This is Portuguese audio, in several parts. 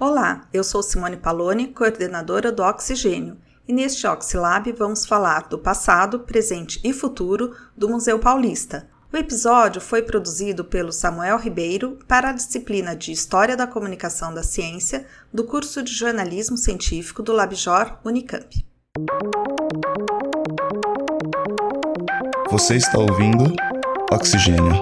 Olá, eu sou Simone Paloni, coordenadora do Oxigênio, e neste Oxilab vamos falar do passado, presente e futuro do Museu Paulista. O episódio foi produzido pelo Samuel Ribeiro para a disciplina de História da Comunicação da Ciência do curso de Jornalismo Científico do Labjor Unicamp. Você está ouvindo Oxigênio.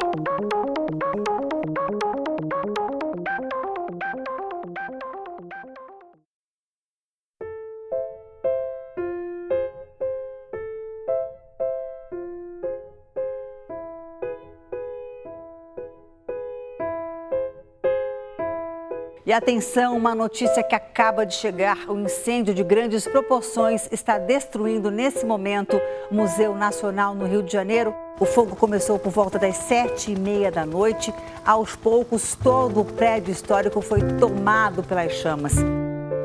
Atenção, uma notícia que acaba de chegar: um incêndio de grandes proporções está destruindo nesse momento o Museu Nacional no Rio de Janeiro. O fogo começou por volta das sete e meia da noite. Aos poucos, todo o prédio histórico foi tomado pelas chamas.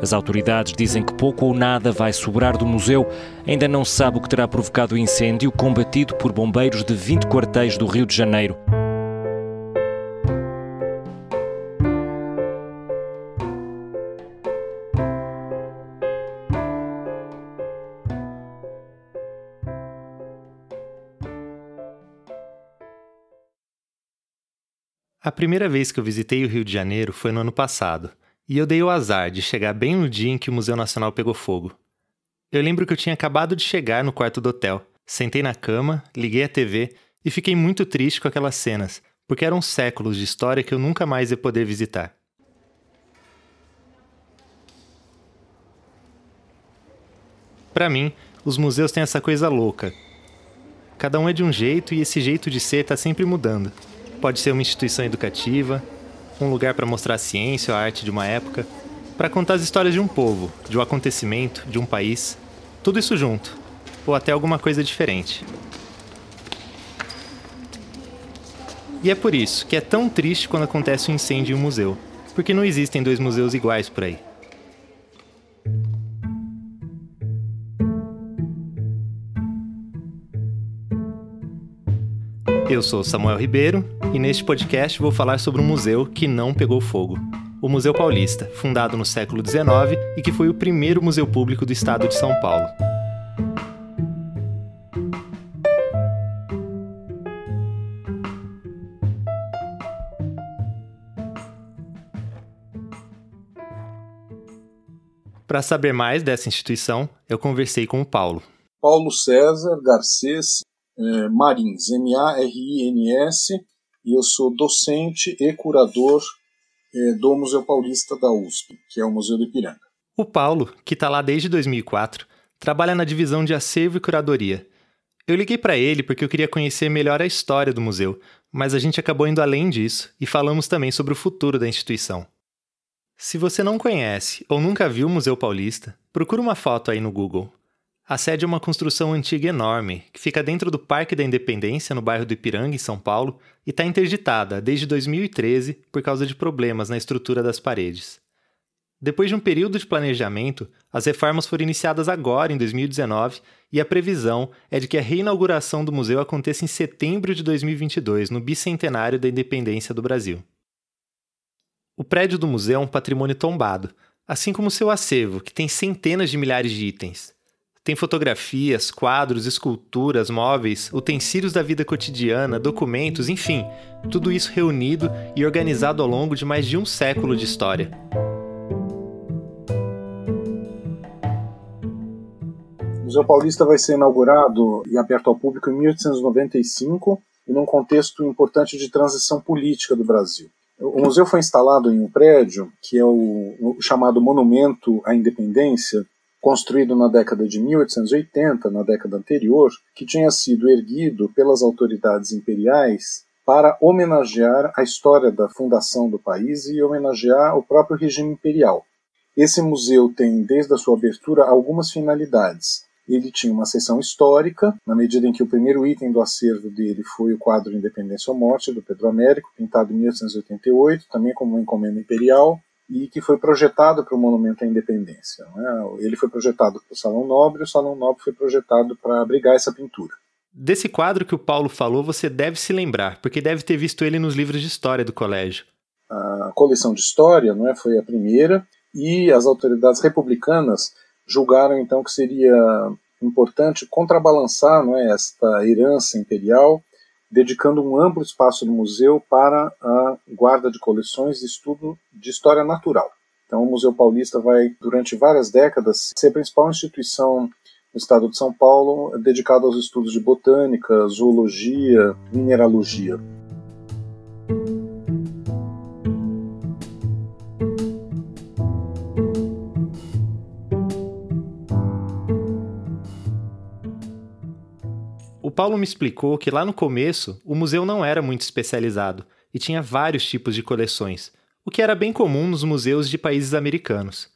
As autoridades dizem que pouco ou nada vai sobrar do museu. Ainda não se sabe o que terá provocado o incêndio, combatido por bombeiros de 20 quartéis do Rio de Janeiro. A primeira vez que eu visitei o Rio de Janeiro foi no ano passado, e eu dei o azar de chegar bem no dia em que o Museu Nacional pegou fogo. Eu lembro que eu tinha acabado de chegar no quarto do hotel, sentei na cama, liguei a TV e fiquei muito triste com aquelas cenas, porque eram séculos de história que eu nunca mais ia poder visitar. Para mim, os museus têm essa coisa louca. Cada um é de um jeito e esse jeito de ser está sempre mudando. Pode ser uma instituição educativa, um lugar para mostrar a ciência ou a arte de uma época, para contar as histórias de um povo, de um acontecimento, de um país, tudo isso junto, ou até alguma coisa diferente. E é por isso que é tão triste quando acontece um incêndio em um museu, porque não existem dois museus iguais por aí. Eu sou Samuel Ribeiro e neste podcast vou falar sobre um museu que não pegou fogo. O Museu Paulista, fundado no século XIX e que foi o primeiro museu público do estado de São Paulo. Para saber mais dessa instituição, eu conversei com o Paulo. Paulo César Garcês é, Marins, M-A-R-I-N-S, e eu sou docente e curador é, do Museu Paulista da USP, que é o Museu do Ipiranga. O Paulo, que está lá desde 2004, trabalha na divisão de acervo e curadoria. Eu liguei para ele porque eu queria conhecer melhor a história do museu, mas a gente acabou indo além disso e falamos também sobre o futuro da instituição. Se você não conhece ou nunca viu o Museu Paulista, procura uma foto aí no Google. A sede é uma construção antiga enorme, que fica dentro do Parque da Independência, no bairro do Ipiranga, em São Paulo, e está interditada desde 2013 por causa de problemas na estrutura das paredes. Depois de um período de planejamento, as reformas foram iniciadas agora, em 2019, e a previsão é de que a reinauguração do museu aconteça em setembro de 2022, no bicentenário da independência do Brasil. O prédio do museu é um patrimônio tombado, assim como seu acervo, que tem centenas de milhares de itens. Tem fotografias, quadros, esculturas, móveis, utensílios da vida cotidiana, documentos, enfim, tudo isso reunido e organizado ao longo de mais de um século de história. O Museu Paulista vai ser inaugurado e aberto ao público em 1895 e num contexto importante de transição política do Brasil. O museu foi instalado em um prédio que é o, o chamado Monumento à Independência, construído na década de 1880, na década anterior, que tinha sido erguido pelas autoridades imperiais para homenagear a história da fundação do país e homenagear o próprio regime imperial. Esse museu tem, desde a sua abertura, algumas finalidades. Ele tinha uma seção histórica, na medida em que o primeiro item do acervo dele foi o quadro Independência ou Morte, do Pedro Américo, pintado em 1888, também como uma encomenda imperial e que foi projetado para o Monumento à Independência. É? Ele foi projetado para o Salão Nobre, e o Salão Nobre foi projetado para abrigar essa pintura. Desse quadro que o Paulo falou, você deve se lembrar, porque deve ter visto ele nos livros de história do colégio. A coleção de história não é, foi a primeira, e as autoridades republicanas julgaram então que seria importante contrabalançar não é, esta herança imperial, dedicando um amplo espaço do museu para a guarda de coleções e estudo de história natural. Então, o Museu Paulista vai, durante várias décadas, ser a principal instituição no estado de São Paulo dedicada aos estudos de botânica, zoologia, mineralogia. Paulo me explicou que lá no começo o museu não era muito especializado e tinha vários tipos de coleções, o que era bem comum nos museus de países americanos.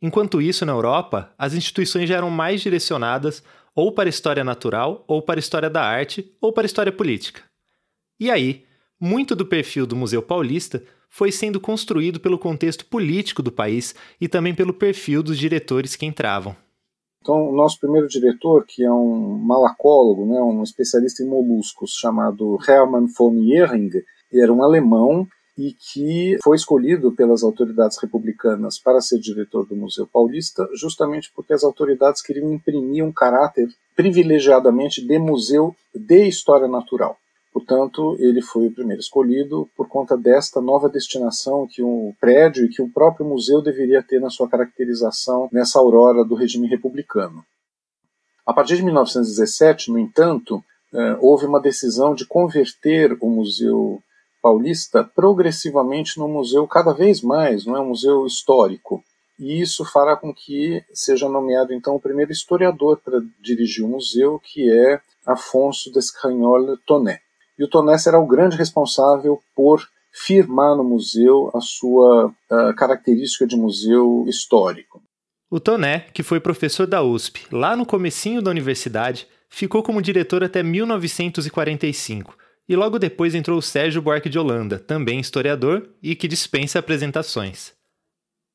Enquanto isso, na Europa, as instituições já eram mais direcionadas ou para a história natural, ou para a história da arte, ou para a história política. E aí, muito do perfil do Museu Paulista foi sendo construído pelo contexto político do país e também pelo perfil dos diretores que entravam. Então, o nosso primeiro diretor, que é um malacólogo, né, um especialista em moluscos, chamado Hermann von Ehring, era um alemão e que foi escolhido pelas autoridades republicanas para ser diretor do Museu Paulista, justamente porque as autoridades queriam imprimir um caráter privilegiadamente de museu de história natural. Portanto, ele foi o primeiro escolhido por conta desta nova destinação que o prédio e que o próprio museu deveria ter na sua caracterização nessa aurora do regime republicano. A partir de 1917, no entanto, eh, houve uma decisão de converter o Museu Paulista progressivamente num museu cada vez mais, não é um museu histórico. E isso fará com que seja nomeado então o primeiro historiador para dirigir o museu, que é Afonso Descagnol Tonet. E o Toné será o grande responsável por firmar no museu a sua uh, característica de museu histórico. O Toné, que foi professor da USP lá no comecinho da universidade, ficou como diretor até 1945 e logo depois entrou o Sérgio Buarque de Holanda, também historiador e que dispensa apresentações.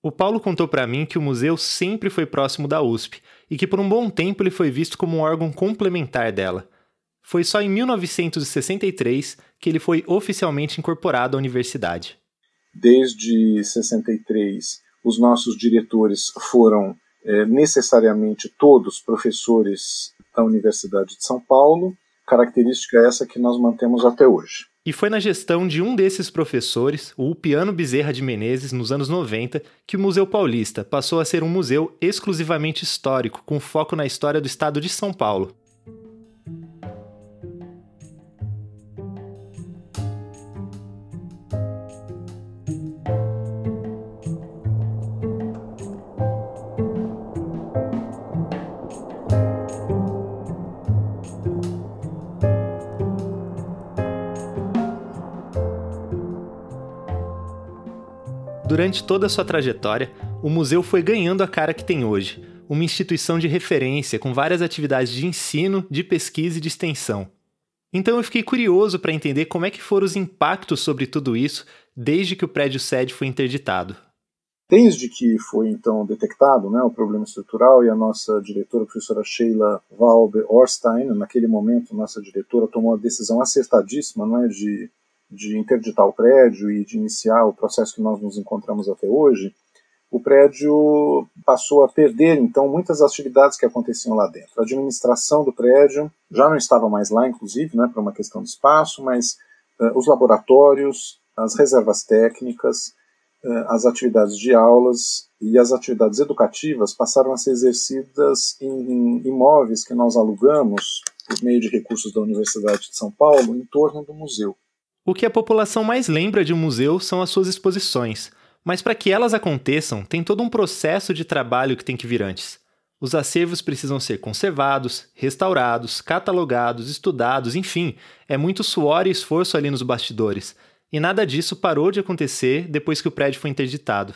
O Paulo contou para mim que o museu sempre foi próximo da USP e que por um bom tempo ele foi visto como um órgão complementar dela, foi só em 1963 que ele foi oficialmente incorporado à universidade. Desde 63, os nossos diretores foram é, necessariamente todos professores da Universidade de São Paulo, característica essa que nós mantemos até hoje. E foi na gestão de um desses professores, o Piano Bezerra de Menezes, nos anos 90, que o Museu Paulista passou a ser um museu exclusivamente histórico, com foco na história do estado de São Paulo. Durante toda a sua trajetória, o museu foi ganhando a cara que tem hoje, uma instituição de referência com várias atividades de ensino, de pesquisa e de extensão. Então eu fiquei curioso para entender como é que foram os impactos sobre tudo isso desde que o prédio sede foi interditado. Desde que foi então detectado né, o problema estrutural e a nossa diretora, a professora Sheila Valber Orstein, naquele momento nossa diretora tomou a decisão acertadíssima não é, de de interditar o prédio e de iniciar o processo que nós nos encontramos até hoje, o prédio passou a perder então muitas atividades que aconteciam lá dentro. A administração do prédio já não estava mais lá, inclusive, né, para uma questão de espaço, mas uh, os laboratórios, as reservas técnicas, uh, as atividades de aulas e as atividades educativas passaram a ser exercidas em, em imóveis que nós alugamos por meio de recursos da Universidade de São Paulo em torno do museu. O que a população mais lembra de um museu são as suas exposições, mas para que elas aconteçam, tem todo um processo de trabalho que tem que vir antes. Os acervos precisam ser conservados, restaurados, catalogados, estudados, enfim, é muito suor e esforço ali nos bastidores. E nada disso parou de acontecer depois que o prédio foi interditado.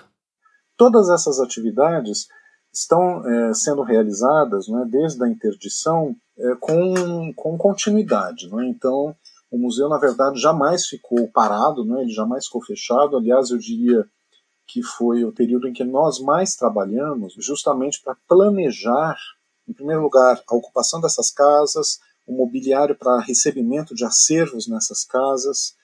Todas essas atividades estão é, sendo realizadas né, desde a interdição é, com, com continuidade. Né? Então, o museu, na verdade, jamais ficou parado, né? ele jamais ficou fechado. Aliás, eu diria que foi o período em que nós mais trabalhamos, justamente para planejar, em primeiro lugar, a ocupação dessas casas, o mobiliário para recebimento de acervos nessas casas,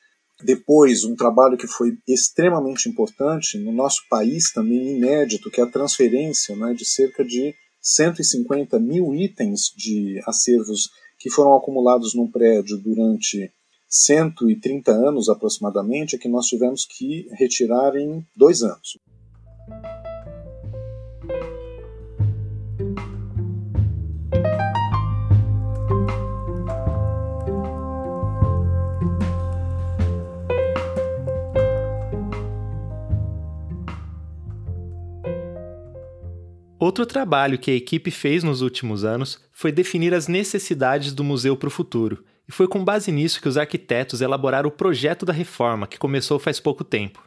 Depois, um trabalho que foi extremamente importante no nosso país, também inédito, que é a transferência né, de cerca de 150 mil itens de acervos que foram acumulados num prédio durante 130 anos aproximadamente, é que nós tivemos que retirar em dois anos. Outro trabalho que a equipe fez nos últimos anos foi definir as necessidades do museu para o futuro, e foi com base nisso que os arquitetos elaboraram o projeto da reforma, que começou faz pouco tempo.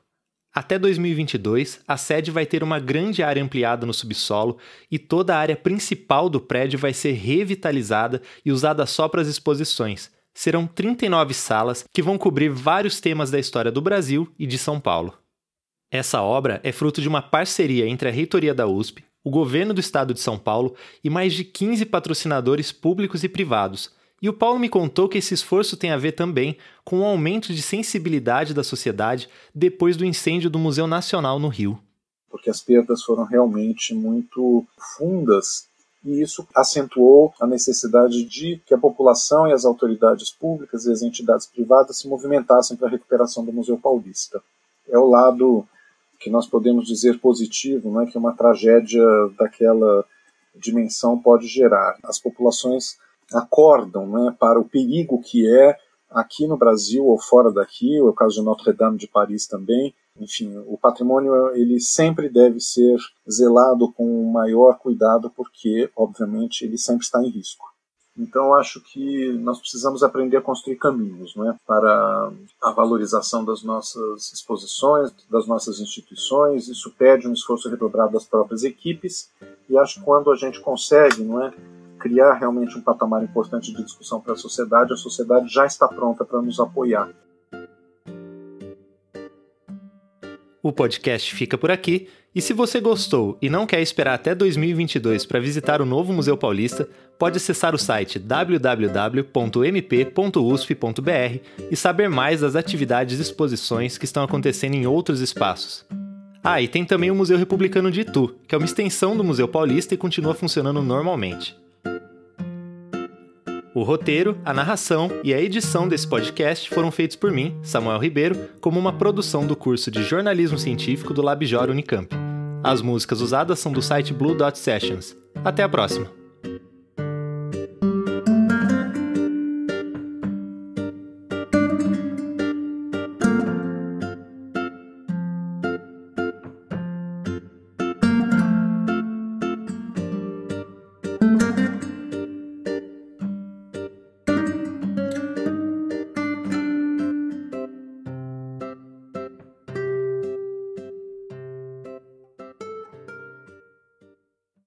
Até 2022, a sede vai ter uma grande área ampliada no subsolo e toda a área principal do prédio vai ser revitalizada e usada só para as exposições. Serão 39 salas que vão cobrir vários temas da história do Brasil e de São Paulo. Essa obra é fruto de uma parceria entre a reitoria da USP, o governo do estado de São Paulo e mais de 15 patrocinadores públicos e privados. E o Paulo me contou que esse esforço tem a ver também com o aumento de sensibilidade da sociedade depois do incêndio do Museu Nacional no Rio. Porque as perdas foram realmente muito fundas e isso acentuou a necessidade de que a população e as autoridades públicas e as entidades privadas se movimentassem para a recuperação do Museu Paulista. É o lado que nós podemos dizer positivo, não é que uma tragédia daquela dimensão pode gerar. As populações acordam né, para o perigo que é aqui no Brasil ou fora daqui, o caso de Notre Dame de Paris também. Enfim, o patrimônio ele sempre deve ser zelado com maior cuidado porque, obviamente, ele sempre está em risco. Então, acho que nós precisamos aprender a construir caminhos é, para a valorização das nossas exposições, das nossas instituições. Isso pede um esforço redobrado das próprias equipes, e acho que quando a gente consegue não é, criar realmente um patamar importante de discussão para a sociedade, a sociedade já está pronta para nos apoiar. O podcast fica por aqui. E se você gostou e não quer esperar até 2022 para visitar o novo Museu Paulista, pode acessar o site www.mp.usp.br e saber mais das atividades e exposições que estão acontecendo em outros espaços. Ah, e tem também o Museu Republicano de Itu, que é uma extensão do Museu Paulista e continua funcionando normalmente. O roteiro, a narração e a edição desse podcast foram feitos por mim, Samuel Ribeiro, como uma produção do curso de Jornalismo Científico do LabJOR Unicamp. As músicas usadas são do site Blue Dot Sessions. Até a próxima!